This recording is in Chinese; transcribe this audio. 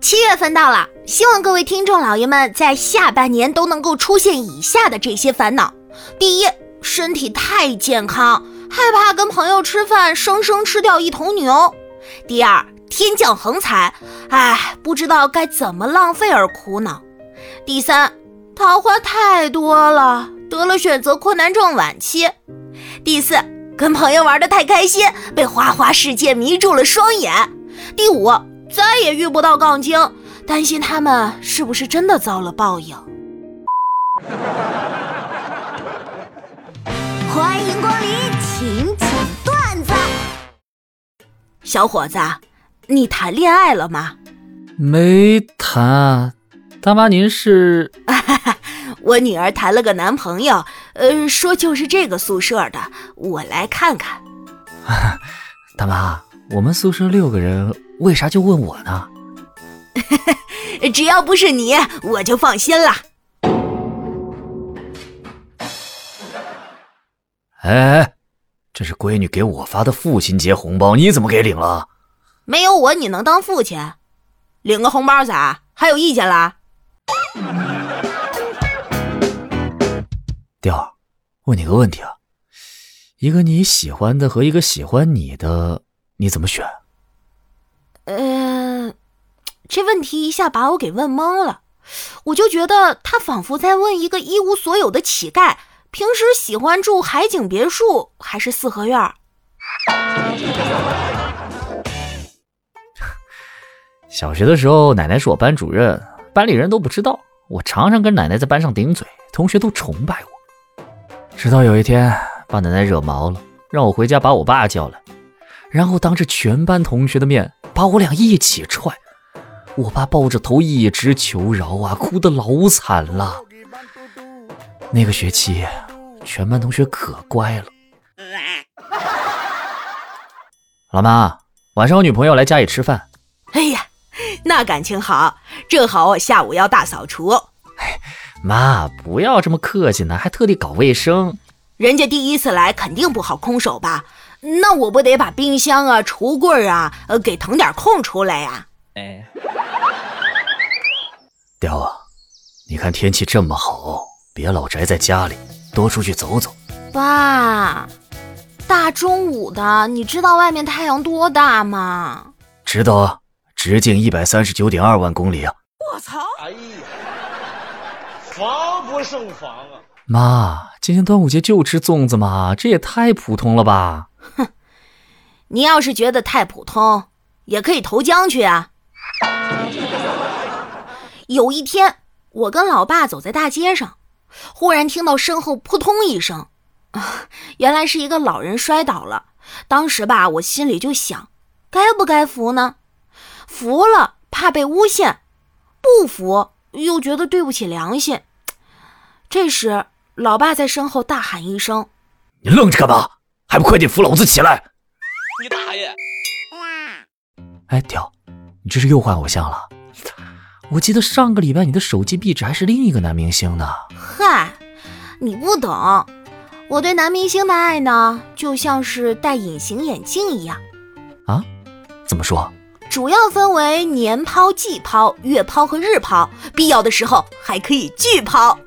七月份到了，希望各位听众老爷们在下半年都能够出现以下的这些烦恼：第一，身体太健康，害怕跟朋友吃饭生生吃掉一头牛；第二，天降横财，哎，不知道该怎么浪费而苦恼；第三，桃花太多了，得了选择困难症晚期；第四，跟朋友玩的太开心，被花花世界迷住了双眼；第五。再也遇不到杠精，担心他们是不是真的遭了报应。欢迎光临，请讲段子。小伙子，你谈恋爱了吗？没谈。大妈，您是？我女儿谈了个男朋友，呃，说就是这个宿舍的，我来看看。大妈，我们宿舍六个人。为啥就问我呢？只要不是你，我就放心了。哎，这是闺女给我发的父亲节红包，你怎么给领了？没有我，你能当父亲？领个红包咋？还有意见啦？调，问你个问题啊，一个你喜欢的和一个喜欢你的，你怎么选？呃，这问题一下把我给问懵了，我就觉得他仿佛在问一个一无所有的乞丐：平时喜欢住海景别墅还是四合院？小学的时候，奶奶是我班主任，班里人都不知道，我常常跟奶奶在班上顶嘴，同学都崇拜我。直到有一天，把奶奶惹毛了，让我回家把我爸叫来，然后当着全班同学的面。把我俩一起踹，我爸抱着头一直求饶啊，哭得老惨了。那个学期，全班同学可乖了。老妈，晚上我女朋友来家里吃饭。哎呀，那感情好，正好我下午要大扫除。哎，妈，不要这么客气呢，还特地搞卫生。人家第一次来，肯定不好空手吧？那我不得把冰箱啊、橱柜啊，呃，给腾点空出来呀？哎，雕啊，你看天气这么好，别老宅在家里，多出去走走。爸，大中午的，你知道外面太阳多大吗？知道啊，直径一百三十九点二万公里啊！我操！哎呀，防不胜防啊！妈，今天端午节就吃粽子吗？这也太普通了吧！哼，你要是觉得太普通，也可以投江去啊。有一天，我跟老爸走在大街上，忽然听到身后扑通一声，原来是一个老人摔倒了。当时吧，我心里就想，该不该扶呢？扶了怕被诬陷，不扶又觉得对不起良心。这时，老爸在身后大喊一声：“你愣着干嘛？”还不快点扶老子起来！你大爷！哎，屌，你这是又换偶像了？我记得上个礼拜你的手机壁纸还是另一个男明星呢。嗨，你不懂，我对男明星的爱呢，就像是戴隐形眼镜一样。啊？怎么说？主要分为年抛、季抛、月抛和日抛，必要的时候还可以巨抛。